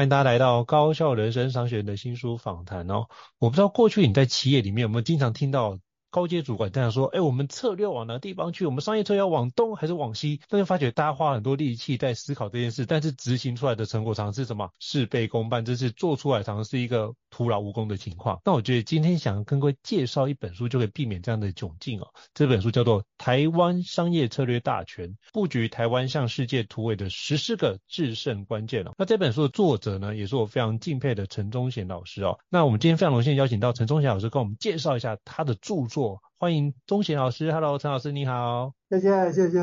欢迎大家来到高校人生商学院的新书访谈哦。我不知道过去你在企业里面有没有经常听到高阶主管这样说，哎，我们策略往哪地方去？我们商业策略要往东还是往西？但是发觉大家花很多力气在思考这件事，但是执行出来的成果常是什么？事倍功半，这是做出来常是一个徒劳无功的情况。那我觉得今天想跟各位介绍一本书，就可以避免这样的窘境哦。这本书叫做《台湾商业策略大全：布局台湾向世界突围的十四个制胜关键》哦。那这本书的作者呢，也是我非常敬佩的陈忠贤老师哦。那我们今天非常荣幸邀请到陈忠贤老师跟我们介绍一下他的著作。欢迎钟贤老师，Hello，陈老师你好，谢谢谢谢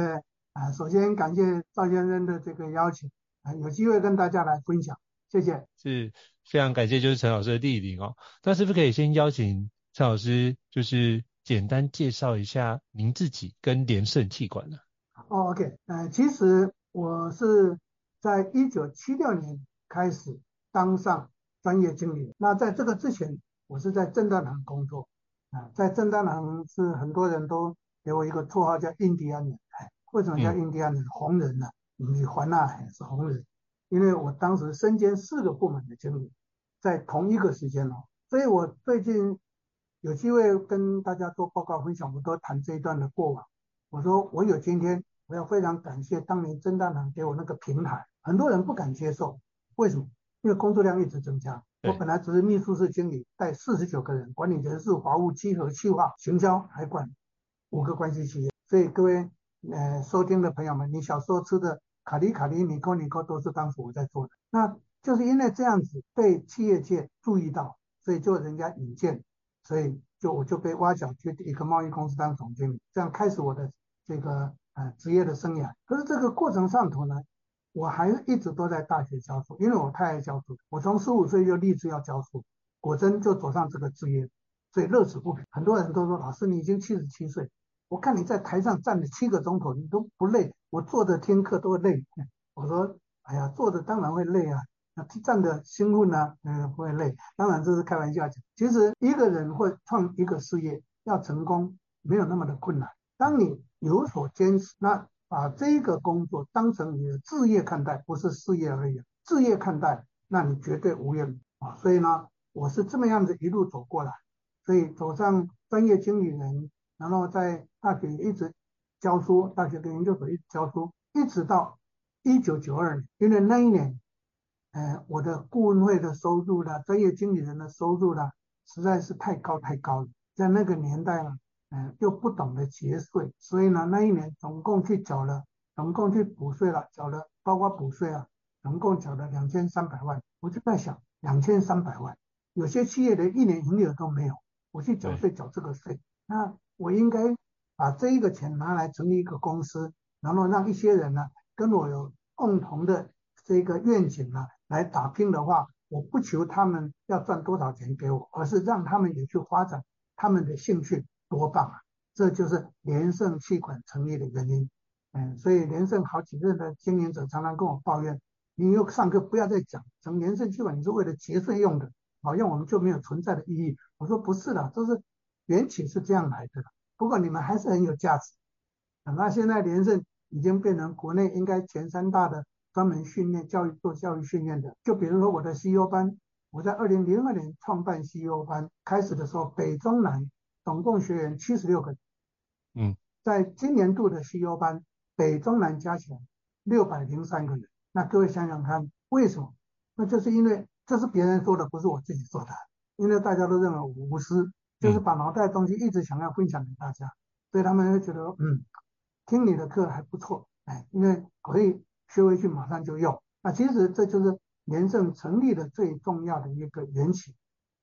啊，首先感谢赵先生的这个邀请啊，有机会跟大家来分享，谢谢，是非常感谢，就是陈老师的莅临哦。那是不是可以先邀请陈老师，就是简单介绍一下您自己跟连胜气管呢？哦，OK，呃，其实我是在一九七六年开始当上专业经理，那在这个之前，我是在正大堂工作。啊，在正大堂是很多人都给我一个绰号叫印第安人。哎，为什么叫印第安人？红人呢？你环纳海是红人，因为我当时身兼四个部门的经理，在同一个时间哦。所以我最近有机会跟大家做报告分享，我都谈这一段的过往。我说我有今天，我要非常感谢当年正大堂给我那个平台。很多人不敢接受，为什么？因为工作量一直增加。我本来只是秘书室经理，带四十九个人，管理人事、法务、稽核、企划、行销，还管五个关系企业。所以各位呃收听的朋友们，你小时候吃的卡里卡里、尼可尼可都是当时我在做的。那就是因为这样子被企业界注意到，所以就人家引荐，所以就我就被挖角去一个贸易公司当总经理，这样开始我的这个呃职业的生涯。可是这个过程上头呢，我还一直都在大学教书，因为我太爱教书。我从十五岁就立志要教书，果真就走上这个职业，所以乐此不疲。很多人都说：“老师，你已经七十七岁，我看你在台上站了七个钟头，你都不累。我坐着听课都会累。”我说：“哎呀，坐着当然会累啊，那站着兴奋呢，嗯，不会累。当然这是开玩笑讲。其实一个人会创一个事业要成功，没有那么的困难。当你有所坚持，那。”把这个工作当成你的职业看待，不是事业而已。职业看待，那你绝对无怨啊。所以呢，我是这么样子一路走过来，所以走上专业经理人，然后在大学一直教书，大学跟研究所一直教书，一直到一九九二年，因为那一年，呃，我的顾问会的收入呢，专业经理人的收入呢，实在是太高太高了，在那个年代呢。嗯，又不懂得节税，所以呢，那一年总共去缴了，总共去补税了，缴了包括补税啊，总共缴了两千三百万。我就在想，两千三百万，有些企业连一年营业额都没有，我去缴税缴这个税，那我应该把这一个钱拿来成立一个公司，然后让一些人呢跟我有共同的这个愿景呢来打拼的话，我不求他们要赚多少钱给我，而是让他们也去发展他们的兴趣。多棒啊！这就是连胜气管成立的原因。嗯，所以连胜好几任的经营者常常跟我抱怨，你又上课不要再讲，成连胜气管你是为了节税用的，好像我们就没有存在的意义。我说不是的，这是缘起是这样来的。不过你们还是很有价值啊。那现在连胜已经变成国内应该前三大的专门训练教育做教育训练的，就比如说我的 CEO 班，我在二零零二年创办 CEO 班，开始的时候北中南总共学员七十六个人，嗯，在今年度的 CEO 班北中南加起来六百零三个人，那各位想想看为什么？那就是因为这是别人说的，不是我自己说的，因为大家都认为我无私，就是把脑袋的东西一直想要分享给大家，所以他们会觉得嗯。听你的课还不错，哎，因为可以学回去马上就用。那其实这就是联圣成立的最重要的一个缘起。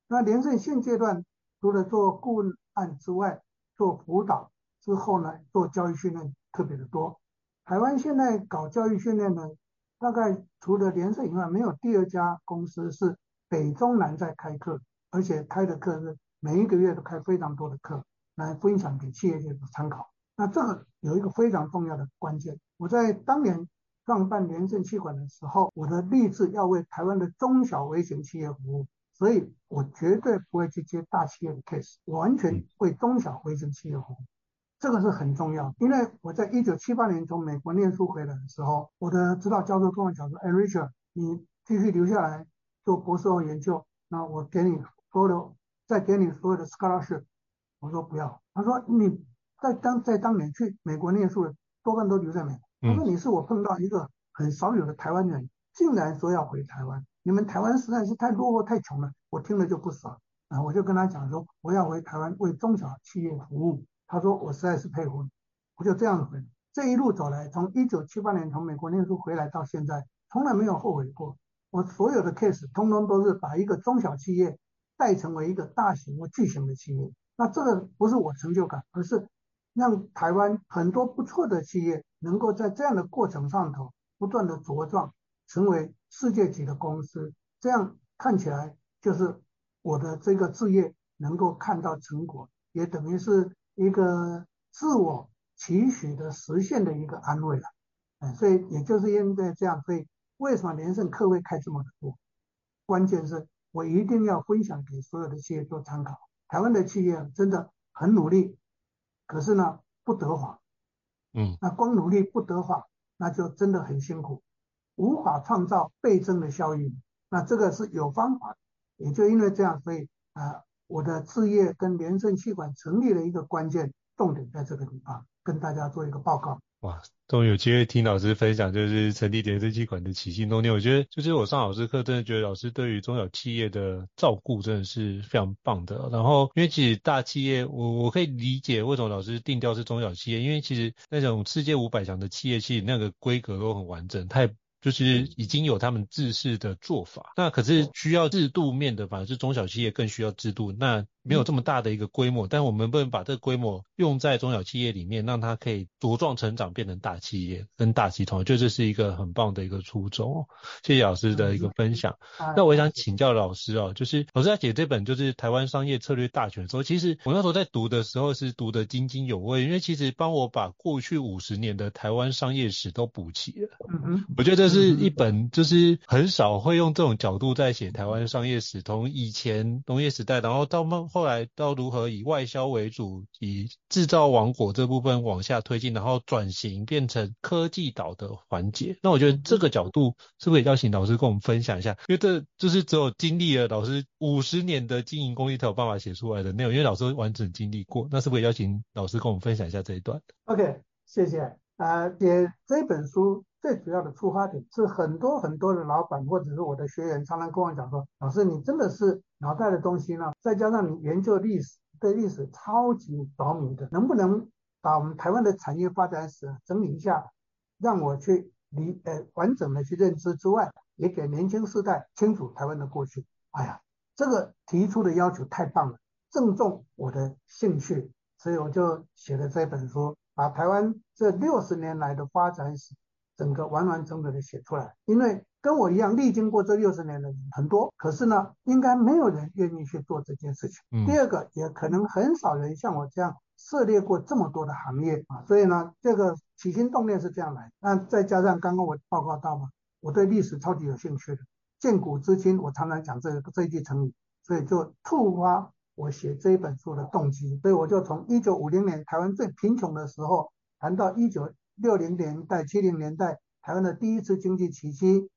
那联圣现阶段除了做顾问案之外，做辅导之后呢，做教育训练特别的多。台湾现在搞教育训练呢，大概除了联圣以外，没有第二家公司是北中南在开课，而且开的课是每一个月都开非常多的课来分享给企业界的参考。那这个有一个非常重要的关键，我在当年创办联圣企管的时候，我的立志要为台湾的中小微型企业服务，所以我绝对不会去接大企业的 case，我完全为中小微型企业服务，这个是很重要。因为我在一九七八年从美国念书回来的时候，我的指导教授跟我讲说：“哎，Richard，你继续留下来做博士后研究，那我给你所有的，再给你所有的 scholarship。”我说不要，他说你。在当在当年去美国念书的多半都留在美国。他说：“你是我碰到一个很少有的台湾人，竟然说要回台湾。你们台湾实在是太落后、太穷了。”我听了就不爽啊！我就跟他讲说：“我要回台湾为中小企业服务。”他说：“我实在是佩服你。”我就这样回。这一路走来，从一九七八年从美国念书回来到现在，从来没有后悔过。我所有的 case 通通都是把一个中小企业带成为一个大型或巨型的企业。那这个不是我成就感，而是。让台湾很多不错的企业能够在这样的过程上头不断的茁壮，成为世界级的公司，这样看起来就是我的这个事业能够看到成果，也等于是一个自我期许的实现的一个安慰了。嗯，所以也就是因为这样，所以为什么连胜客会开这么多？关键是我一定要分享给所有的企业做参考。台湾的企业真的很努力。可是呢，不得法，嗯，那光努力不得法，那就真的很辛苦，无法创造倍增的效应。那这个是有方法，也就因为这样，所以啊、我的置业跟联圣企管成立的一个关键重点在这个地方，跟大家做一个报告。哇，终于有机会听老师分享，就是成立联圣企管的起心动念。我觉得，就是我上老师课，真的觉得老师对于中小企业的照顾真的是非常棒的。然后，因为其实大企业，我我可以理解为什么老师定调是中小企业，因为其实那种世界五百强的企业，其实那个规格都很完整，太。就是已经有他们自式的做法，那可是需要制度面的，反而是中小企业更需要制度。那没有这么大的一个规模，但我们不能把这个规模用在中小企业里面，让它可以茁壮成长，变成大企业跟大集团，就这是一个很棒的一个初衷。谢谢老师的一个分享。那我想请教老师哦，就是老师在写这本就是台湾商业策略大全的时候，其实我那时候在读的时候是读得津津有味，因为其实帮我把过去五十年的台湾商业史都补齐了。嗯嗯，我觉得这是一本就是很少会用这种角度在写台湾商业史，从以前农业时代，然后到后后来到如何以外销为主，以制造王国这部分往下推进，然后转型变成科技岛的环节。那我觉得这个角度是不是也要请老师跟我们分享一下？因为这就是只有经历了老师五十年的经营功力才有办法写出来的内容，因为老师完整经历过。那是不是也要请老师跟我们分享一下这一段？OK，谢谢。啊，写这本书。最主要的出发点是很多很多的老板或者是我的学员常常跟我讲说，老师你真的是脑袋的东西呢，再加上你研究历史，对历史超级着迷的，能不能把我们台湾的产业发展史整理一下，让我去理呃完整的去认知之外，也给年轻世代清楚台湾的过去。哎呀，这个提出的要求太棒了，正中我的兴趣，所以我就写了这本书，把台湾这六十年来的发展史。整个完完整整的写出来，因为跟我一样历经过这六十年的人很多，可是呢，应该没有人愿意去做这件事情。嗯、第二个，也可能很少人像我这样涉猎过这么多的行业啊，所以呢，这个起心动念是这样来。那再加上刚刚我报告到嘛，我对历史超级有兴趣的，见古知今，我常常讲这个这一句成语，所以就触发我写这一本书的动机。所以我就从一九五零年台湾最贫穷的时候，谈到一九六零年代、七零年代台湾的第一次经济奇迹。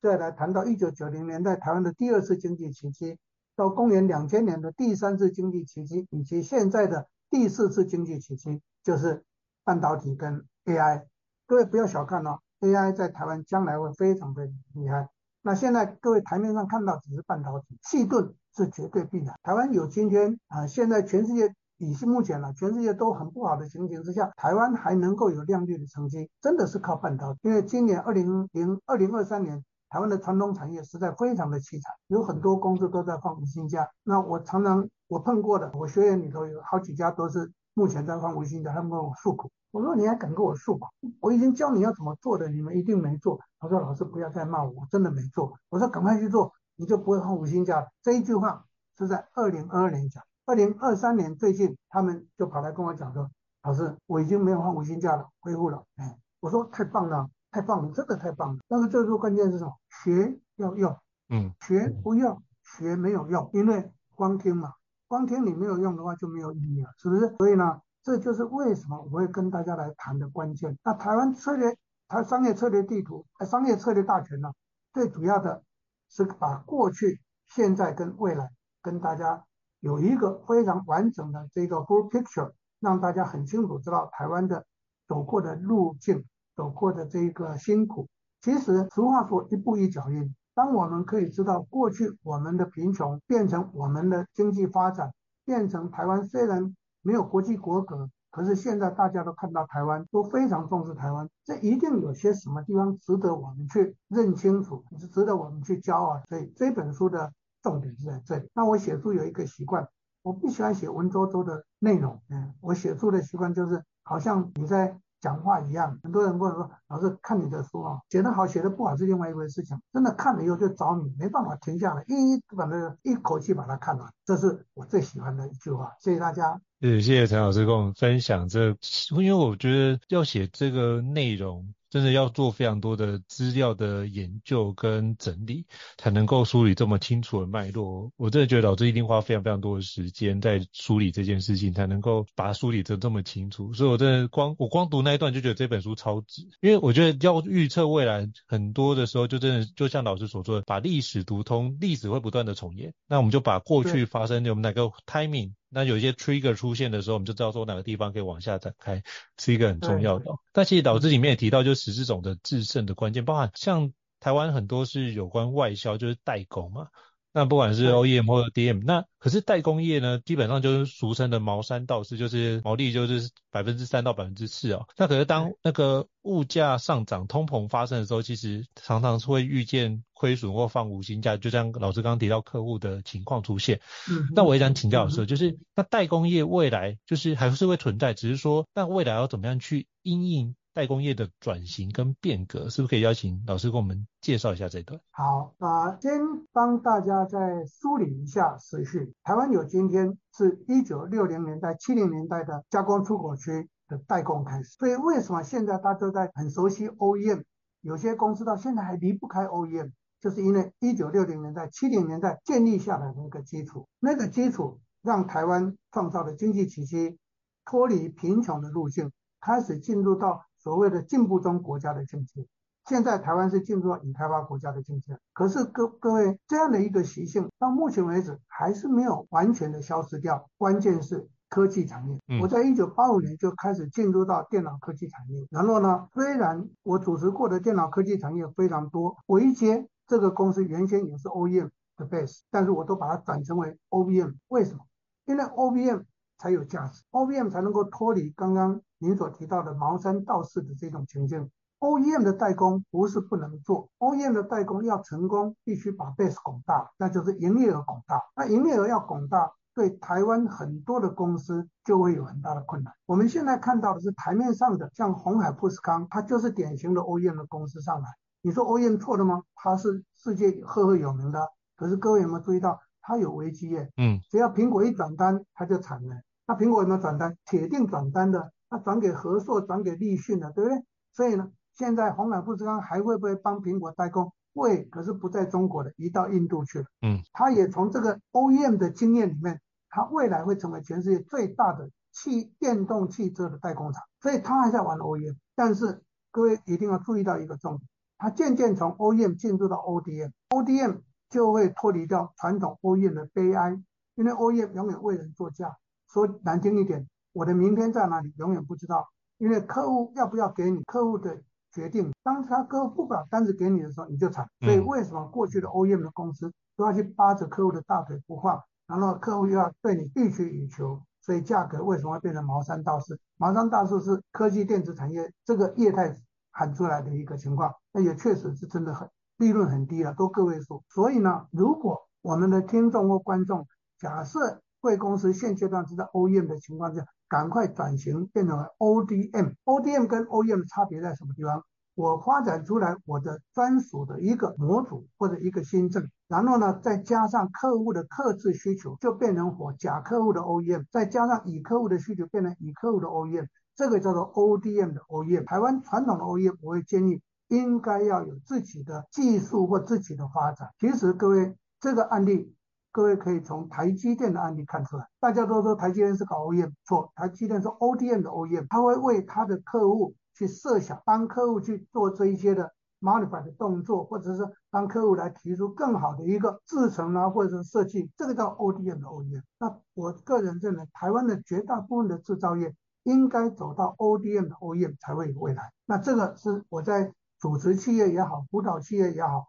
再来谈到一九九零年代台湾的第二次经济奇迹，到公元两千年的第三次经济奇迹，以及现在的第四次经济奇迹，就是半导体跟 AI。各位不要小看哦，AI 在台湾将来会非常的厉害。那现在各位台面上看到只是半导体，矽盾是绝对必然。台湾有今天啊，现在全世界已是目前了，全世界都很不好的情形之下，台湾还能够有亮丽的成绩，真的是靠半导体。因为今年二零零二零二三年。台湾的传统产业实在非常的凄惨，有很多公司都在放无薪假。那我常常我碰过的，我学员里头有好几家都是目前在放无薪假，他们跟我诉苦。我说你还敢跟我诉吗？我已经教你要怎么做的，你们一定没做。他说老师不要再骂我，我真的没做。我说赶快去做，你就不会放无薪假了。这一句话是在二零二二年讲，二零二三年最近他们就跑来跟我讲说，老师我已经没有放无薪假了，恢复了。哎，我说太棒了。太棒了，真的太棒了。但是最后关键是什么？学要用，嗯，学不用，学没有用，因为光听嘛，光听你没有用的话就没有意义了，是不是？所以呢，这就是为什么我会跟大家来谈的关键。那台湾策略，台商业策略地图，商业策略大全呢，最主要的是把过去、现在跟未来跟大家有一个非常完整的这个 full picture，让大家很清楚知道台湾的走过的路径。走过的这个辛苦，其实俗话说一步一脚印。当我们可以知道过去我们的贫穷变成我们的经济发展，变成台湾虽然没有国际国格，可是现在大家都看到台湾都非常重视台湾，这一定有些什么地方值得我们去认清楚，是值得我们去骄傲。所以这本书的重点是在这里。那我写书有一个习惯，我不喜欢写文绉绉的内容，嗯，我写书的习惯就是好像你在。讲话一样，很多人跟我说：“老师，看你的书啊，写得好，写得不好是另外一回事情。真的看了以后就着迷，没办法停下来，一把那个一口气把它看完。这是我最喜欢的一句话。谢谢大家。谢谢陈老师跟我们分享这，因为我觉得要写这个内容。真的要做非常多的资料的研究跟整理，才能够梳理这么清楚的脉络。我真的觉得老师一定花非常非常多的时间在梳理这件事情，才能够把它梳理得这么清楚。所以我真的光我光读那一段就觉得这本书超值，因为我觉得要预测未来很多的时候，就真的就像老师所说的，把历史读通，历史会不断的重演。那我们就把过去发生的我们哪个 timing。那有一些 trigger 出现的时候，我们就知道说哪个地方可以往下展开，是一个很重要的。但其实导致里面也提到，就是十四种的制胜的关键，包含像台湾很多是有关外销，就是代购嘛。那不管是 OEM 或者 DM，那可是代工业呢，基本上就是俗称的毛三到四，就是毛利就是百分之三到百分之四哦。那可是当那个物价上涨、通膨发生的时候，其实常常是会遇见亏损或放无薪假，就像老师刚刚提到客户的情况出现。嗯，那我也想请教的是，就是那代工业未来就是还是会存在，只是说那未来要怎么样去因应？代工业的转型跟变革，是不是可以邀请老师跟我们介绍一下这一段？好，啊，先帮大家再梳理一下时序。台湾有今天是一九六零年代、七零年代的加工出口区的代工开始，所以为什么现在大家都在很熟悉 OEM？有些公司到现在还离不开 OEM，就是因为一九六零年代、七零年代建立下来的那个基础，那个基础让台湾创造了经济奇迹，脱离贫穷的路径，开始进入到。所谓的进步中国家的境界，现在台湾是进入到已开发国家的境界。可是各各位这样的一个习性，到目前为止还是没有完全的消失掉。关键是科技产业。嗯、我在一九八五年就开始进入到电脑科技产业。然后呢，虽然我主持过的电脑科技产业非常多，我一接这个公司原先也是 OEM 的 base，但是我都把它转成为 OBM。为什么？因为 OBM 才有价值，OBM 才能够脱离刚刚。您所提到的茅山道士的这种情境，OEM 的代工不是不能做，OEM 的代工要成功，必须把 base 拱大，那就是营业额拱大。那营业额要拱大，对台湾很多的公司就会有很大的困难。我们现在看到的是台面上的，像红海、富士康，它就是典型的 OEM 的公司上来。你说 OEM 错了吗？它是世界赫赫有名的，可是各位有没有注意到它有危机耶？嗯，只要苹果一转单，它就惨了。那苹果有没有转单？铁定转单的，那转给和硕，转给立讯的，对不对？所以呢，现在红海富士康还会不会帮苹果代工？会，可是不在中国的，移到印度去了。嗯，他也从这个 OEM 的经验里面，他未来会成为全世界最大的汽电动汽车的代工厂，所以他还在玩 OEM。但是各位一定要注意到一个重点，他渐渐从 OEM 进入到 ODM，ODM 就会脱离掉传统 OEM 的悲哀，因为 OEM 永远为人做嫁。说难听一点，我的明天在哪里永远不知道，因为客户要不要给你，客户的决定。当他客户不把单子给你的时候，你就惨。所以为什么过去的 OEM 的公司都要去扒着客户的大腿不放，然后客户又要对你欲取予求，所以价格为什么会变成毛三到四？毛三到四是科技电子产业这个业态喊出来的一个情况，那也确实是真的很利润很低了，都个位数。所以呢，如果我们的听众或观众假设，贵公司现阶段是在 OEM 的情况下，赶快转型变成 ODM。ODM 跟 OEM 的差别在什么地方？我发展出来我的专属的一个模组或者一个新政，然后呢，再加上客户的客制需求，就变成我甲客户的 OEM，再加上乙客户的需求，变成乙客户的 OEM，这个叫做 ODM 的 OEM。台湾传统的 OEM，我会建议应该要有自己的技术或自己的发展。其实各位这个案例。各位可以从台积电的案例看出来，大家都说台积电是搞 OEM，错，台积电是 ODM 的 OEM，他会为他的客户去设想，帮客户去做这一些的 modify 的动作，或者是帮客户来提出更好的一个制程啊，或者是设计，这个叫 ODM 的 OEM。那我个人认为，台湾的绝大部分的制造业应该走到 ODM 的 OEM 才会有未来。那这个是我在主持企业也好，辅导企业也好，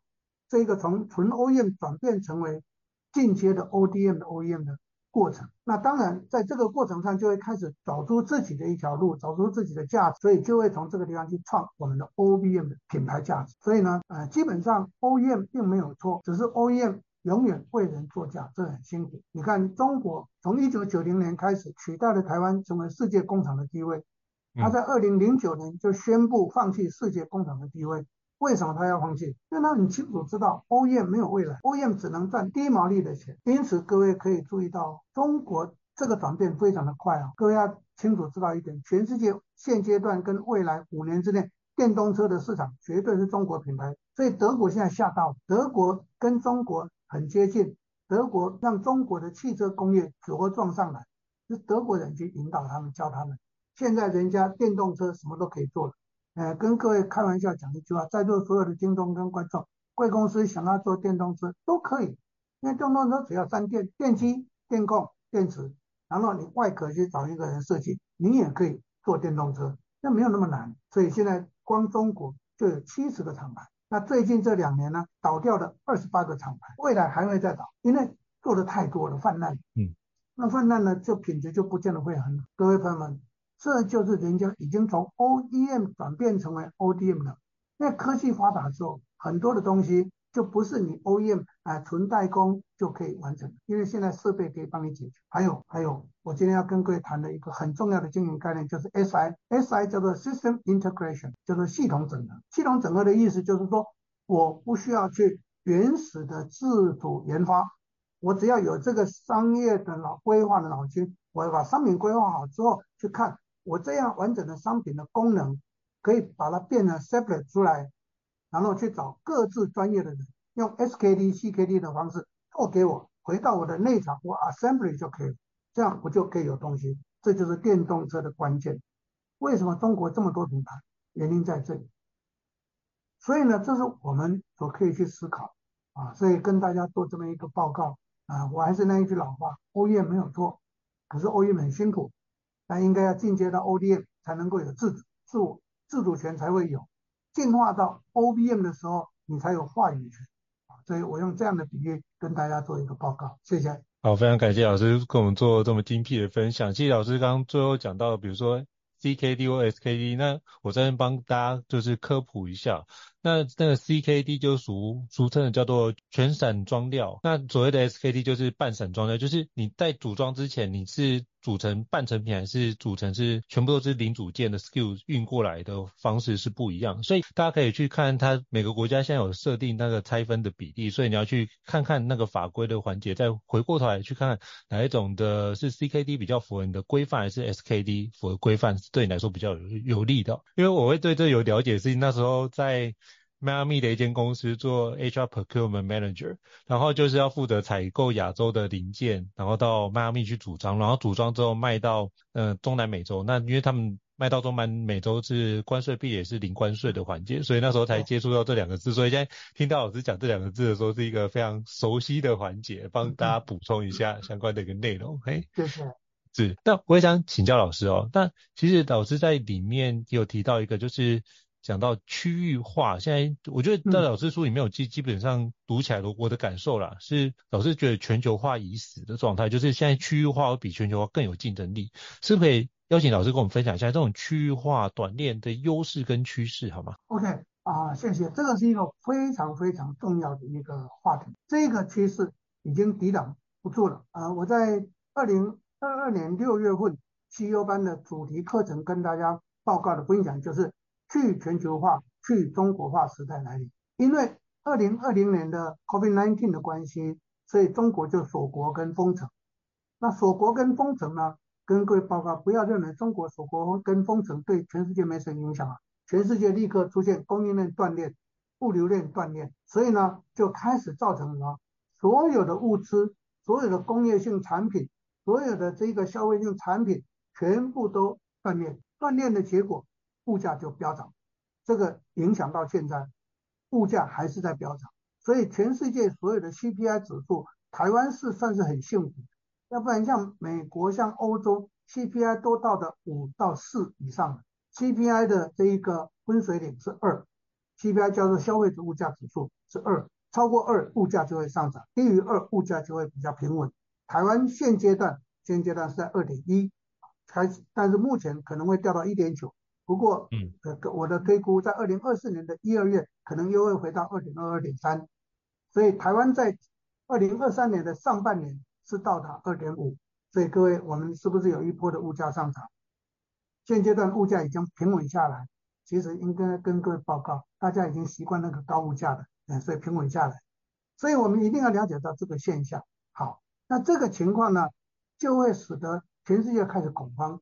这个从纯 OEM 转变成为进阶的 ODM 的 OEM 的过程，那当然在这个过程上就会开始找出自己的一条路，找出自己的价值，所以就会从这个地方去创我们的 OBM 的品牌价值。所以呢，呃，基本上 OEM 并没有错，只是 OEM 永远为人作嫁，这很辛苦。你看中国从一九九零年开始取代了台湾成为世界工厂的地位，他在二零零九年就宣布放弃世界工厂的地位。为什么他要放弃？因为他很清楚知道 OEM 没有未来，OEM 只能赚低毛利的钱。因此，各位可以注意到，中国这个转变非常的快啊！各位要清楚知道一点，全世界现阶段跟未来五年之内，电动车的市场绝对是中国品牌。所以德国现在吓到，德国跟中国很接近，德国让中国的汽车工业茁壮上来，是德国人去引导他们，教他们。现在人家电动车什么都可以做了。呃，跟各位开玩笑讲一句话，在座所有的京东跟观众，贵公司想要做电动车都可以，因为电动车只要三电：电机、电控、电池，然后你外壳去找一个人设计，你也可以做电动车，那没有那么难。所以现在光中国就有七十个厂牌，那最近这两年呢，倒掉了二十八个厂牌，未来还会再倒，因为做的太多了，泛滥。嗯，那泛滥呢，就品质就不见得会很好。各位朋友们。这就是人家已经从 OEM 转变成为 ODM 了。因为科技发达之后，很多的东西就不是你 OEM 啊纯代工就可以完成，因为现在设备可以帮你解决。还有还有，我今天要跟各位谈的一个很重要的经营概念就是 SI，SI 叫做 System Integration，叫做系统整合。系统整合的意思就是说，我不需要去原始的自主研发，我只要有这个商业的脑规划的脑筋，我要把商品规划好之后去看。我这样完整的商品的功能，可以把它变成 separate 出来，然后去找各自专业的人，用 SKD、CKD 的方式做给我，回到我的内厂，我 assembly 就可以，这样我就可以有东西。这就是电动车的关键。为什么中国这么多品牌？原因在这里。所以呢，这是我们所可以去思考啊。所以跟大家做这么一个报告啊，我还是那一句老话，OEM 没有错，可是 OEM 很辛苦。那应该要进阶到 ODM 才能够有自主、自我、自主权才会有，进化到 OBM 的时候，你才有话语权。所以我用这样的比喻跟大家做一个报告，谢谢。好，非常感谢老师跟我们做这么精辟的分享。谢谢老师刚刚最后讲到，比如说 CKD 或 SKD，那我这边帮大家就是科普一下。那那个 CKD 就俗俗称的叫做全散装料，那所谓的 SKD 就是半散装料，就是你在组装之前你是组成半成品还是组成是全部都是零组件的 SKU 运过来的方式是不一样，所以大家可以去看它每个国家现在有设定那个拆分的比例，所以你要去看看那个法规的环节，再回过头来去看看哪一种的是 CKD 比较符合你的规范，还是 SKD 符合规范，对你来说比较有有利的。因为我会对这有了解，是那时候在。迈阿密的一间公司做 HR Procurement Manager，然后就是要负责采购亚洲的零件，然后到迈阿密去组装，然后组装之后卖到呃中南美洲。那因为他们卖到中南美洲是关税壁也是零关税的环节，所以那时候才接触到这两个字。所以现在听到老师讲这两个字的时候，是一个非常熟悉的环节，帮大家补充一下相关的一个内容。嘿，谢谢。是。那我也想请教老师哦，那其实老师在里面有提到一个就是。讲到区域化，现在我觉得在老师书里面有基基本上读起来的，我的感受啦，是老师觉得全球化已死的状态，就是现在区域化会比全球化更有竞争力，是不是可以邀请老师跟我们分享一下这种区域化短链的优势跟趋势，好吗？OK 啊，谢谢，这个是一个非常非常重要的一个话题，这个趋势已经抵挡不住了啊！我在二零二二年六月份 CEO 班的主题课程跟大家报告的分享就是。去全球化、去中国化时代来临，因为二零二零年的 COVID-19 的关系，所以中国就锁国跟封城。那锁国跟封城呢，跟各位报告，不要认为中国锁国跟封城对全世界没什么影响啊，全世界立刻出现供应链断裂、物流链断裂，所以呢，就开始造成了所有的物资、所有的工业性产品、所有的这个消费性产品全部都断裂。断裂的结果。物价就飙涨，这个影响到现在，物价还是在飙涨。所以全世界所有的 CPI 指数，台湾是算是很幸福，要不然像美国、像欧洲 CPI 都到的五到四以上了，CPI 的这一个分水岭是二，CPI 叫做消费者物价指数是二，超过二物价就会上涨，低于二物价就会比较平稳。台湾现阶段现阶段是在二点一开始，但是目前可能会掉到一点九。不过，嗯，呃，我的推估在二零二四年的一二月，可能又会回到二点二、二点三，所以台湾在二零二三年的上半年是到达二点五，所以各位，我们是不是有一波的物价上涨？现阶段物价已经平稳下来，其实应该跟各位报告，大家已经习惯那个高物价了，嗯，所以平稳下来，所以我们一定要了解到这个现象。好，那这个情况呢，就会使得全世界开始恐慌。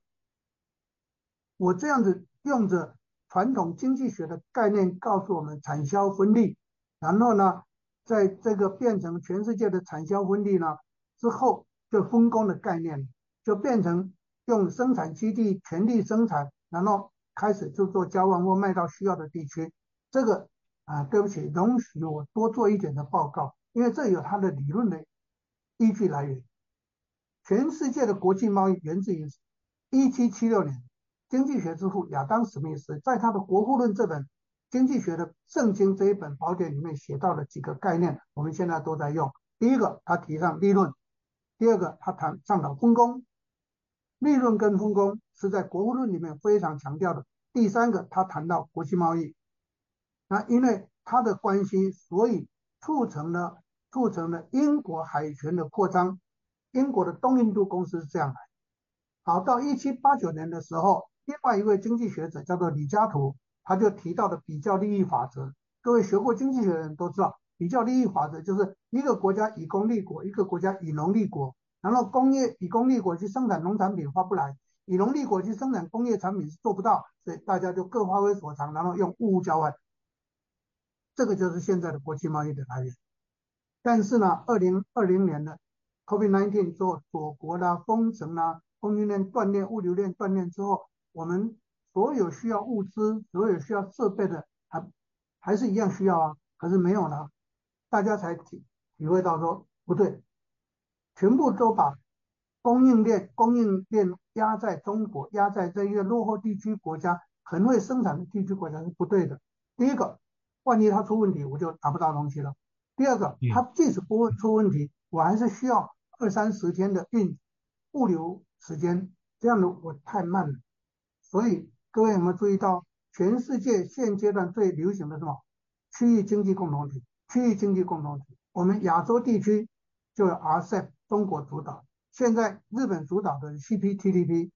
我这样子。用着传统经济学的概念告诉我们产销分立，然后呢，在这个变成全世界的产销分立呢之后，就分工的概念就变成用生产基地全力生产，然后开始就做交换或卖到需要的地区。这个啊，对不起，容许我多做一点的报告，因为这有它的理论的依据来源。全世界的国际贸易源自于一七七六年。经济学之父亚当·史密斯在他的《国富论》这本经济学的圣经这一本宝典里面写到了几个概念，我们现在都在用。第一个，他提倡利润；第二个，他谈倡导分工。利润跟分工是在《国富论》里面非常强调的。第三个，他谈到国际贸易。那因为他的关系，所以促成了促成了英国海权的扩张。英国的东印度公司是这样来。好，到一七八九年的时候。另外一位经济学者叫做李嘉图，他就提到的比较利益法则。各位学过经济学的人都知道，比较利益法则就是一个国家以工立国，一个国家以农立国。然后工业以工立国去生产农产品划不来，以农立国去生产工业产品是做不到，所以大家就各发挥所长，然后用物物交换。这个就是现在的国际贸易的来源。但是呢，二零二零年的 COVID-19 做锁国啦、封城啦、供应链断裂、物流链断裂之后。我们所有需要物资、所有需要设备的，还还是一样需要啊，可是没有了，大家才体体会到说不对，全部都把供应链供应链压在中国，压在这一个落后地区国家，很会生产的地区国家是不对的。第一个，万一它出问题，我就拿不到东西了；第二个，它即使不会出问题，我还是需要二三十天的运物流时间，这样的我太慢了。所以各位有没有注意到，全世界现阶段最流行的什么区域经济共同体？区域经济共同体，我们亚洲地区就有 RCEP 中国主导，现在日本主导的 CPTPP，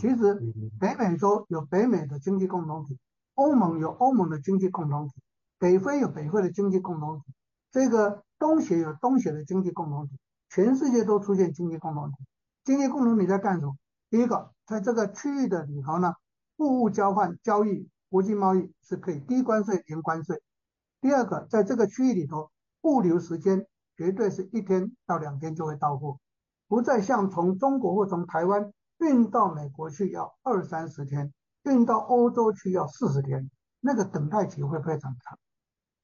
其实北美洲有北美的经济共同体，欧盟有欧盟的经济共同体，北非有北非的经济共同体，这个东协有东协的经济共同体，全世界都出现经济共同体。经济共同体在干什么？第一个，在这个区域的里头呢，货物交换、交易、国际贸易是可以低关税、零关税。第二个，在这个区域里头，物流时间绝对是一天到两天就会到货。不再像从中国或从台湾运到美国去要二三十天，运到欧洲去要四十天，那个等待期会非常长。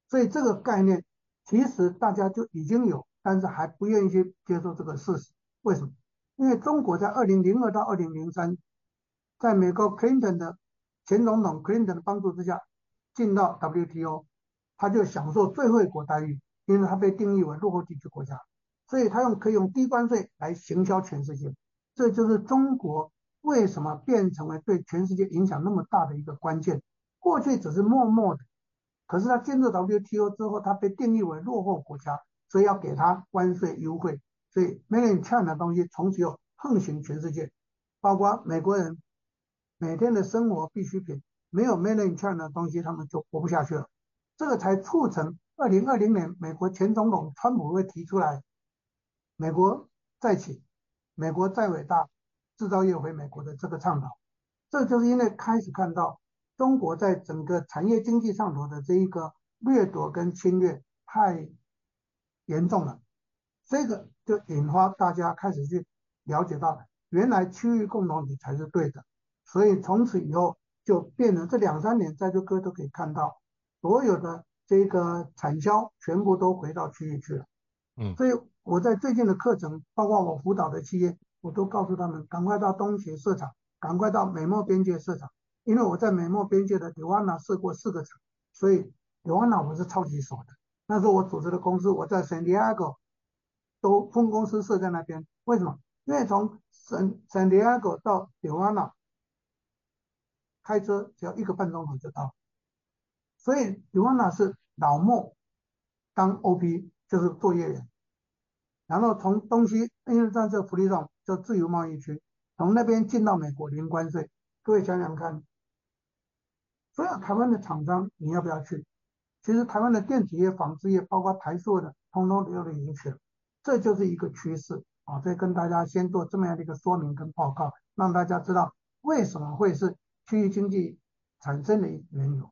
所以这个概念其实大家就已经有，但是还不愿意去接受这个事实。为什么？因为中国在二零零二到二零零三，在美国 Clinton 的前总统 Clinton 的帮助之下进到 WTO，他就享受最惠国待遇，因为他被定义为落后地区国家。所以他用可以用低关税来行销全世界，这就是中国为什么变成为对全世界影响那么大的一个关键。过去只是默默的，可是他进入 WTO 之后，他被定义为落后国家，所以要给他关税优惠。所以 Made in China 的东西从此又横行全世界，包括美国人每天的生活必需品，没有 Made in China 的东西，他们就活不下去了。这个才促成二零二零年美国前总统川普会提出来。美国再起，美国再伟大，制造业回美国的这个倡导，这就是因为开始看到中国在整个产业经济上头的这一个掠夺跟侵略太严重了，这个就引发大家开始去了解到，原来区域共同体才是对的，所以从此以后就变成这两三年，在座各位都可以看到，所有的这个产销全部都回到区域去了，嗯，所以。我在最近的课程，包括我辅导的企业，我都告诉他们，赶快到东协设厂，赶快到美墨边界设厂，因为我在美墨边界的蒂瓦纳设过四个厂，所以蒂瓦纳我是超级熟的。那时候我组织的公司，我在圣地亚哥都分公司设在那边。为什么？因为从圣圣地亚哥到纽瓦纳开车只要一个半钟头就到，所以蒂瓦纳是老莫当 OP，就是作业员。然后从东西，因为在这福利上叫自由贸易区，从那边进到美国零关税。各位想想看，所有台湾的厂商，你要不要去？其实台湾的电子业、纺织业，包括台塑的，通通都有进去了。这就是一个趋势啊！所以跟大家先做这么样的一个说明跟报告，让大家知道为什么会是区域经济产生的缘由。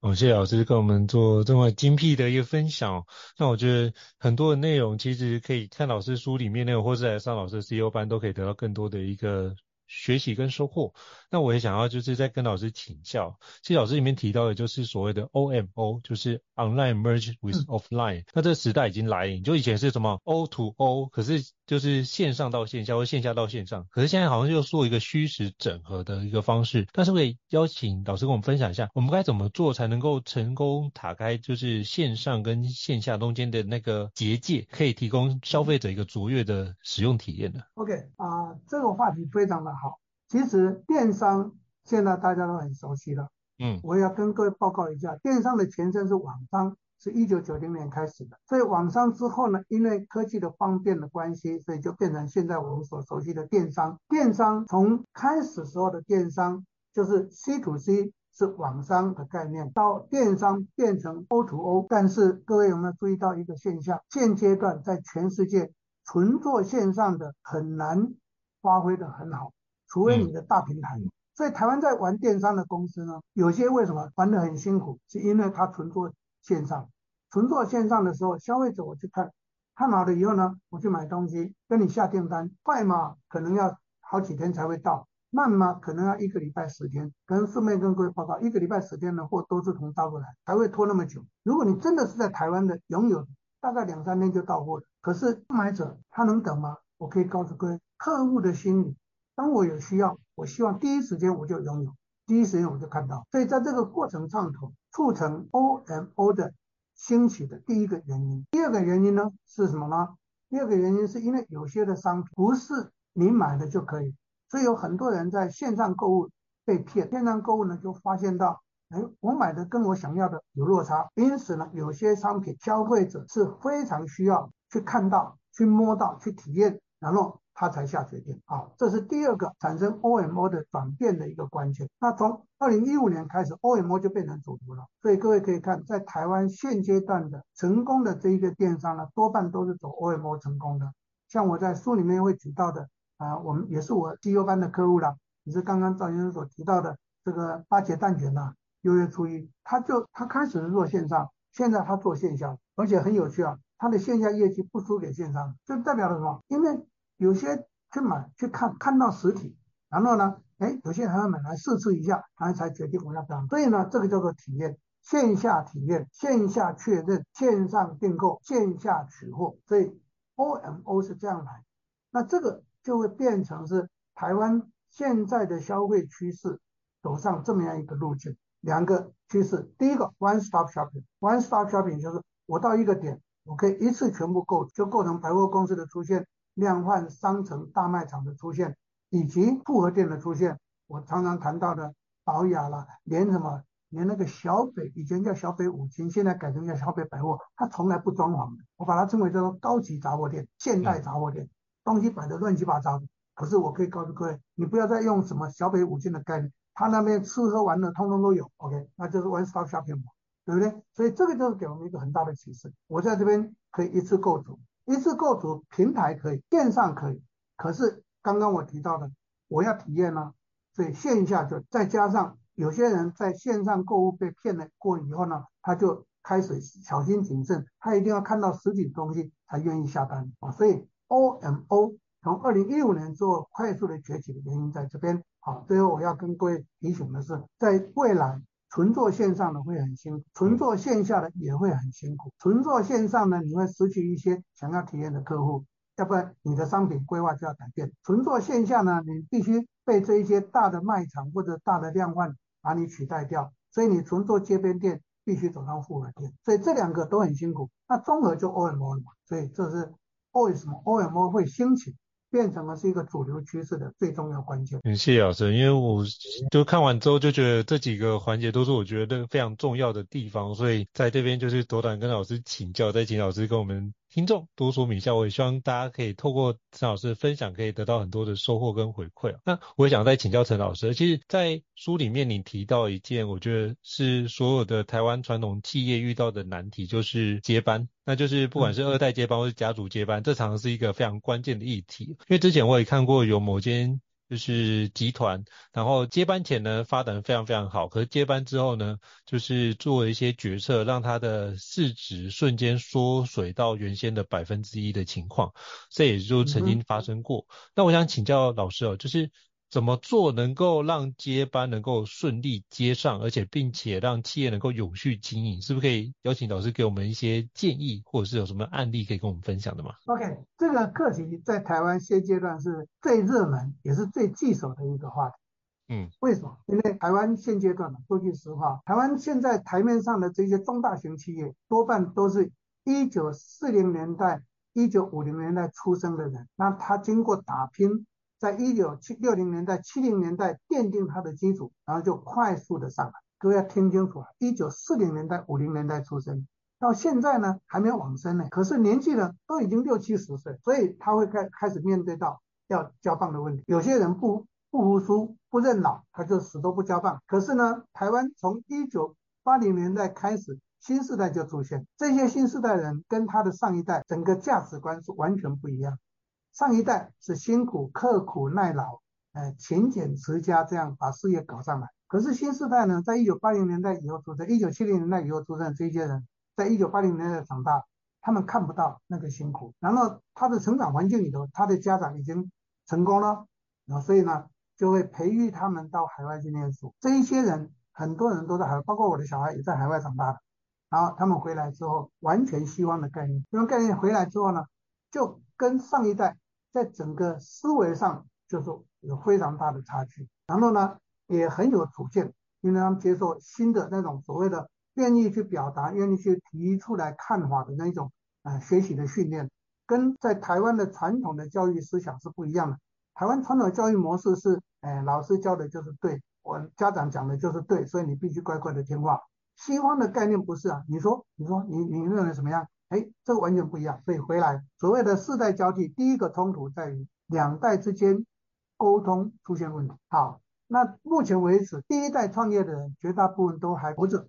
哦，谢谢老师跟我们做这么精辟的一个分享。那我觉得很多的内容其实可以看老师书里面内容，或是来上老师 CEO 班，都可以得到更多的一个。学习跟收获，那我也想要就是在跟老师请教。其实老师里面提到的就是所谓的 OMO，就是 Online Merge with Offline。那这个时代已经来临，就以前是什么 O to O，可是就是线上到线下或线下到线上，可是现在好像又做一个虚实整合的一个方式。但是可以邀请老师跟我们分享一下，我们该怎么做才能够成功打开就是线上跟线下中间的那个结界，可以提供消费者一个卓越的使用体验呢？OK 啊、呃，这个话题非常的。好，其实电商现在大家都很熟悉了。嗯，我要跟各位报告一下，电商的前身是网商，是一九九零年开始的。所以网商之后呢，因为科技的方便的关系，所以就变成现在我们所熟悉的电商。电商从开始时候的电商就是 C to C，是网商的概念，到电商变成 O to O。但是各位有没有注意到一个现象？现阶段在全世界纯做线上的很难发挥的很好。除非你的大平台，所以台湾在玩电商的公司呢，有些为什么玩得很辛苦，是因为它纯做线上，纯做线上的时候，消费者我去看，看好了以后呢，我去买东西，跟你下订单，快嘛，可能要好几天才会到，慢嘛，可能要一个礼拜十天。可能顺便跟各位报告，一个礼拜十天的货都是从大陆来，才会拖那么久。如果你真的是在台湾的拥有，大概两三天就到货了。可是买者他能等吗？我可以告诉各位，客户的心理。当我有需要，我希望第一时间我就拥有，第一时间我就看到。所以在这个过程上头，促成 OMO 的兴起的第一个原因。第二个原因呢是什么呢？第二个原因是因为有些的商品不是你买的就可以，所以有很多人在线上购物被骗。线上购物呢就发现到，哎，我买的跟我想要的有落差。因此呢，有些商品消费者是非常需要去看到、去摸到、去体验。然后他才下决定。啊，这是第二个产生 OMO 的转变的一个关键。那从二零一五年开始，OMO 就变成主流了。所以各位可以看，在台湾现阶段的成功的这一个电商呢，多半都是走 OMO 成功的。像我在书里面会举到的啊，我们也是我绩优班的客户啦，也是刚刚赵先生所提到的这个八节蛋卷呐，六月初一，他就他开始是做线上，现在他做线下，而且很有趣啊，他的线下业绩不输给线上，这代表了什么？因为有些去买去看看到实体，然后呢，哎，有些还要买来试吃一下，然后才决定我要干。所以呢，这个叫做体验，线下体验，线下确认，线上订购，线下取货，所以 OMO 是这样来。那这个就会变成是台湾现在的消费趋势走上这么样一个路径。两个趋势，第一个 one stop shopping，one stop shopping 就是我到一个点，我可以一次全部购，就构成百货公司的出现，量贩商城大卖场的出现，以及复合店的出现。我常常谈到的宝雅啦，连什么，连那个小北，以前叫小北五金，现在改成叫小北百货，它从来不装潢的，我把它称为叫做高级杂货店、现代杂货店，东西摆的乱七八糟的。可是我可以告诉各位，你不要再用什么小北五金的概念。他那边吃喝玩乐通通都有，OK，那就是 one stop shopping 嘛，对不对？所以这个就是给我们一个很大的启示。我在这边可以一次购足，一次购足，平台可以，电上可以，可是刚刚我提到的，我要体验呢，所以线下就再加上有些人在线上购物被骗了过以后呢，他就开始小心谨慎，他一定要看到实体东西才愿意下单啊。所以 OMO 从二零一五年之后快速的崛起的原因在这边。好，最后我要跟各位提醒的是，在未来纯做线上的会很辛苦，纯做线下的也会很辛苦。纯做线上呢，你会失去一些想要体验的客户，要不然你的商品规划就要改变。纯做线下呢，你必须被这一些大的卖场或者大的量贩把你取代掉，所以你纯做街边店必须走上复合店，所以这两个都很辛苦。那综合就 OMO 了嘛，所以这是为什么 OMO 会兴起。变成了是一个主流趋势的最重要关键。嗯，谢谢老师，因为我就看完之后就觉得这几个环节都是我觉得非常重要的地方，所以在这边就是斗胆跟老师请教，再请老师跟我们听众多说明一下。我也希望大家可以透过陈老师分享，可以得到很多的收获跟回馈。那我也想再请教陈老师，其实，在书里面你提到一件，我觉得是所有的台湾传统企业遇到的难题，就是接班。那就是不管是二代接班或是家族接班，这常常是一个非常关键的议题。因为之前我也看过有某间就是集团，然后接班前呢发展非常非常好，可是接班之后呢，就是做了一些决策，让它的市值瞬间缩水到原先的百分之一的情况，这也就曾经发生过。那我想请教老师哦，就是。怎么做能够让接班能够顺利接上，而且并且让企业能够永续经营？是不是可以邀请老师给我们一些建议，或者是有什么案例可以跟我们分享的吗？OK，这个课题在台湾现阶段是最热门，也是最棘手的一个话题。嗯，为什么？因为台湾现阶段说句实话，台湾现在台面上的这些中大型企业，多半都是一九四零年代、一九五零年代出生的人，那他经过打拼。在一九七六零年代、七零年代奠定它的基础，然后就快速的上来。各位要听清楚啊！一九四零年代、五零年代出生，到现在呢还没有往生呢，可是年纪呢都已经六七十岁，所以他会开开始面对到要交棒的问题。有些人不不服输、不认老，他就死都不交棒。可是呢，台湾从一九八零年代开始，新世代就出现，这些新世代人跟他的上一代整个价值观是完全不一样。上一代是辛苦、刻苦、耐劳，呃，勤俭持家，这样把事业搞上来。可是新时代呢，在一九八零年代以后出生，一九七零年代以后出生的这些人，在一九八零年代长大，他们看不到那个辛苦。然后他的成长环境里头，他的家长已经成功了，然后所以呢，就会培育他们到海外去念书。这一些人，很多人都在海外，包括我的小孩也在海外长大的。然后他们回来之后，完全西方的概念，西方概念回来之后呢，就跟上一代。在整个思维上就是有非常大的差距，然后呢也很有主见，因为他们接受新的那种所谓的愿意去表达、愿意去提出来看法的那种呃学习的训练，跟在台湾的传统的教育思想是不一样的。台湾传统教育模式是，哎，老师教的就是对，我家长讲的就是对，所以你必须乖乖的听话。西方的概念不是啊，你说，你说，你你认为怎么样？哎，这个完全不一样。所以回来所谓的世代交替，第一个冲突在于两代之间沟通出现问题。好，那目前为止，第一代创业的人绝大部分都还活着，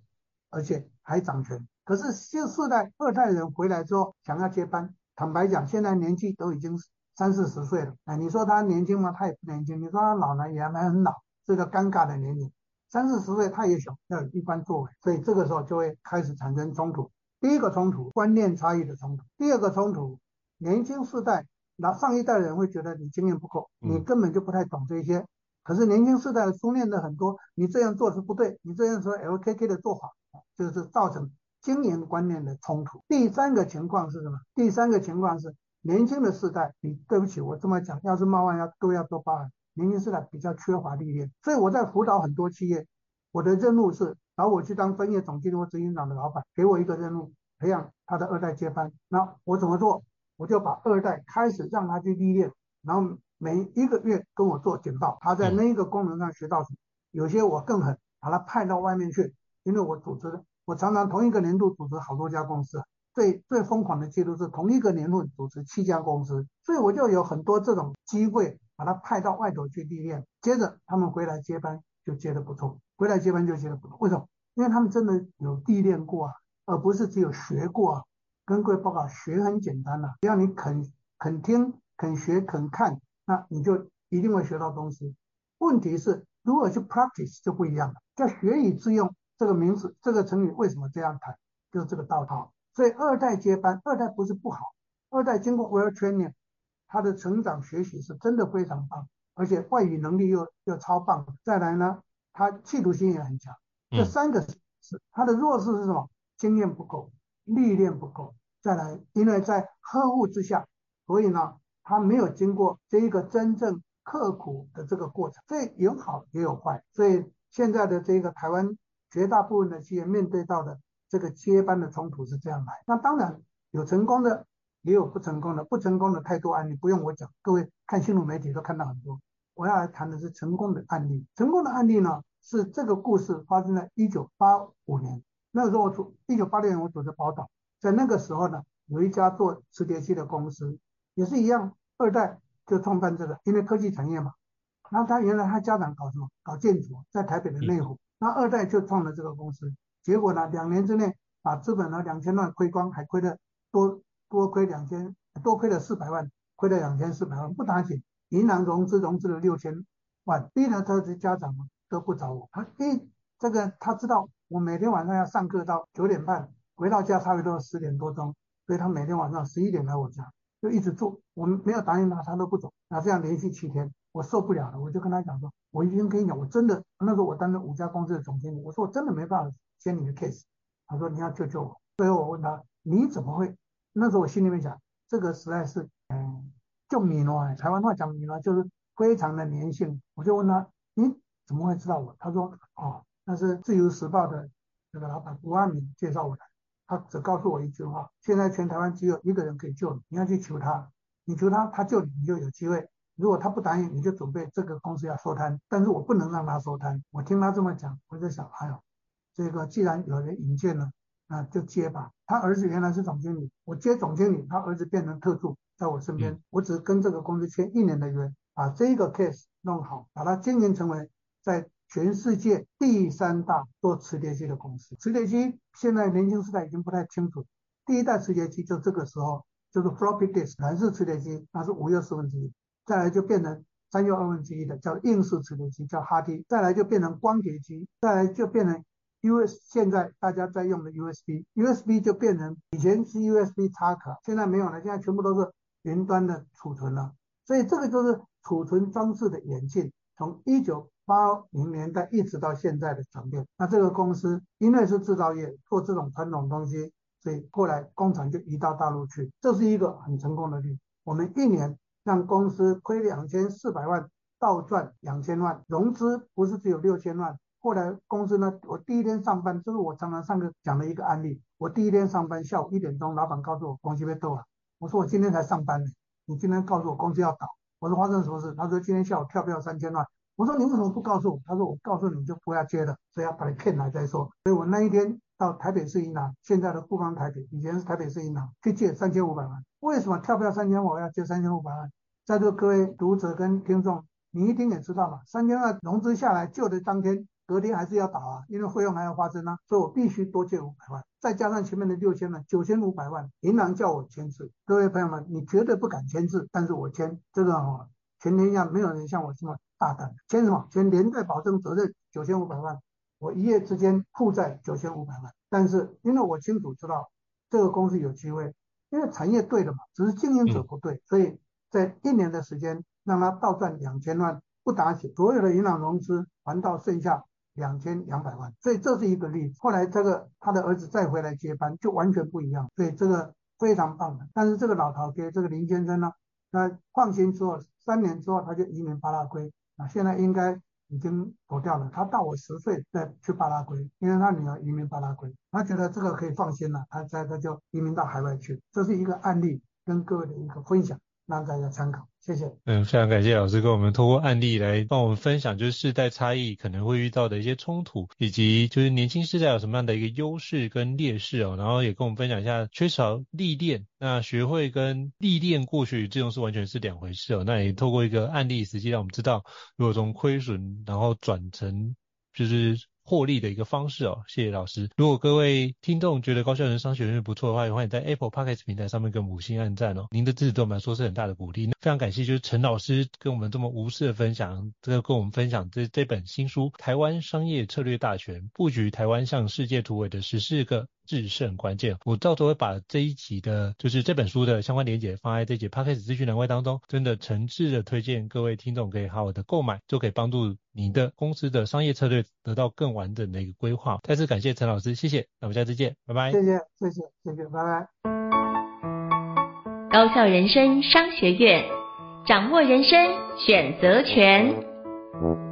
而且还掌权。可是新世代二代人回来之后，想要接班，坦白讲，现在年纪都已经三四十岁了。哎，你说他年轻吗？他也不年轻。你说他老呢，也还很老，是个尴尬的年龄。三四十岁，他也想要有一番作为，所以这个时候就会开始产生冲突。第一个冲突，观念差异的冲突；第二个冲突，年轻世代，那上一代人会觉得你经验不够，你根本就不太懂这些。可是年轻世代的书念的很多，你这样做是不对，你这样说 LKK 的做法，就是造成经营观念的冲突。第三个情况是什么？第三个情况是年轻的世代，你对不起，我这么讲，要是冒犯要都要多包涵。年轻世代比较缺乏历练，所以我在辅导很多企业，我的任务是找我去当分业总经理或执行长的老板，给我一个任务，培养他的二代接班。那我怎么做？我就把二代开始让他去历练，然后每一个月跟我做简报，他在那一个功能上学到什么。有些我更狠，把他派到外面去，因为我组织，我常常同一个年度组织好多家公司，最最疯狂的记录是同一个年度组织七家公司，所以我就有很多这种机会。把他派到外头去历练，接着他们回来接班就接得不错，回来接班就接得不错。为什么？因为他们真的有历练过啊，而不是只有学过啊。跟各位报告，学很简单呐、只要你肯肯听、肯学、肯看，那你就一定会学到东西。问题是如果去 practice 就不一样了。叫学以致用这个名词，这个成语为什么这样谈？就是这个道道。所以二代接班，二代不是不好，二代经过 well training。他的成长学习是真的非常棒，而且外语能力又又超棒。再来呢，他企图心也很强。这三个是他的弱势是什么？经验不够，历练不够。再来，因为在呵护之下，所以呢，他没有经过这一个真正刻苦的这个过程。所以有好也有坏。所以现在的这个台湾绝大部分的企业面对到的这个接班的冲突是这样来。那当然有成功的。也有不成功的，不成功的太多案例，不用我讲，各位看新闻媒体都看到很多。我要来谈的是成功的案例。成功的案例呢，是这个故事发生在一九八五年。那个时候我组一九八六年我组织宝岛，在那个时候呢，有一家做磁碟机的公司，也是一样，二代就创办这个，因为科技产业嘛。然后他原来他家长搞什么？搞建筑，在台北的内湖。那二代就创了这个公司，结果呢，两年之内把资本呢两千万亏光，还亏了多。多亏两千，多亏了四百万，亏了两千四百万，不打紧。银行融资融资了六千万，逼得他的家长都不找我。他诶，这个他知道我每天晚上要上课到九点半，回到家差不多十点多钟，所以他每天晚上十一点来我家，就一直住。我们没有答应他，他都不走。那这样连续七天，我受不了了，我就跟他讲说，我已经跟你讲，我真的那时候我担任五家公司的总经理，我说我真的没办法接你的 case。他说你要救救我。最后我问他，你怎么会？那时候我心里面想，这个实在是，就米诺，台湾话讲米诺就是非常的粘性。我就问他，你怎么会知道我？他说，哦，那是自由时报的那个老板吴阿敏介绍我的。他只告诉我一句话：现在全台湾只有一个人可以救你，你要去求他，你求他，他救你，你就有机会。如果他不答应，你就准备这个公司要收摊。但是我不能让他收摊。我听他这么讲，我就想，哎呦，这个既然有人引荐了。那就接吧。他儿子原来是总经理，我接总经理，他儿子变成特助，在我身边。我只跟这个公司签一年的约，把这个 case 弄好，把它经营成为在全世界第三大做磁碟机的公司。磁碟机现在年轻时代已经不太清楚，第一代磁碟机就这个时候就是 floppy disk 蓝式磁碟机，那是五又四分之一，再来就变成三又二分之一的叫硬式磁碟机，叫 hard，再来就变成光碟机，再来就变成。US 现在大家在用的 USB，USB 就变成以前是 USB 插卡，现在没有了，现在全部都是云端的储存了。所以这个就是储存装置的演进，从一九八零年代一直到现在的转变。那这个公司因为是制造业做这种传统东西，所以后来工厂就移到大陆去，这是一个很成功的例子。我们一年让公司亏两千四百万，倒赚两千万，融资不是只有六千万。后来公司呢，我第一天上班，这是我常常上课讲的一个案例。我第一天上班，下午一点钟，老板告诉我公司被斗了。我说我今天才上班呢，你今天告诉我公司要倒。我说发生什么事？他说今天下午跳票三千万。我说你为什么不告诉我？他说我告诉你就不要接了，所以要把你骗来再说。所以我那一天到台北市银行，现在的富邦台北，以前是台北市银行，去借三千五百万。为什么跳票三千万我要借三千五百万？在座各位读者跟听众，你一听也知道嘛，三千万融资下来，救的当天，隔天还是要倒啊，因为费用还要发生啊，所以我必须多借五百万，再加上前面的六千万，九千五百万，银行叫我签字。各位朋友们，你绝对不敢签字，但是我签这个哦，全天下没有人像我这么大胆，签什么？签连带保证责任九千五百万，我一夜之间负债九千五百万。但是因为我清楚知道这个公司有机会，因为产业对的嘛，只是经营者不对，所以在一年的时间让他倒赚两千万，不打紧，所有的银行融资还到剩下。两千两百万，所以这是一个例子。后来这个他的儿子再回来接班，就完全不一样。所以这个非常棒的。但是这个老头给这个林先生呢，那放心之后，三年之后他就移民巴拉圭啊，现在应该已经走掉了。他到我十岁再去巴拉圭，因为他女儿移民巴拉圭，他觉得这个可以放心了，他在他就移民到海外去。这是一个案例，跟各位的一个分享。让大家参考，谢谢。嗯，非常感谢老师跟我们通过案例来帮我们分享，就是世代差异可能会遇到的一些冲突，以及就是年轻世代有什么样的一个优势跟劣势哦。然后也跟我们分享一下缺少历练，那学会跟历练过去这种是完全是两回事哦。那也透过一个案例，实际让我们知道，如果从亏损然后转成就是。获利的一个方式哦，谢谢老师。如果各位听众觉得高校人商学院不错的话，也欢迎在 Apple Podcast 平台上面跟五星按赞哦。您的支持对我们来说是很大的鼓励。非常感谢，就是陈老师跟我们这么无私的分享，这个跟我们分享这这本新书《台湾商业策略大全：布局台湾向世界突围的十四个制胜关键》。我到时候会把这一集的，就是这本书的相关连结放在这集 Podcast 资讯栏位当中。真的诚挚的推荐各位听众可以好好的购买，就可以帮助你的公司的商业策略得到更完整的一个规划。再次感谢陈老师，谢谢，那我们下次见，拜拜。谢谢，谢谢，谢谢，拜拜。高效人生商学院，掌握人生选择权。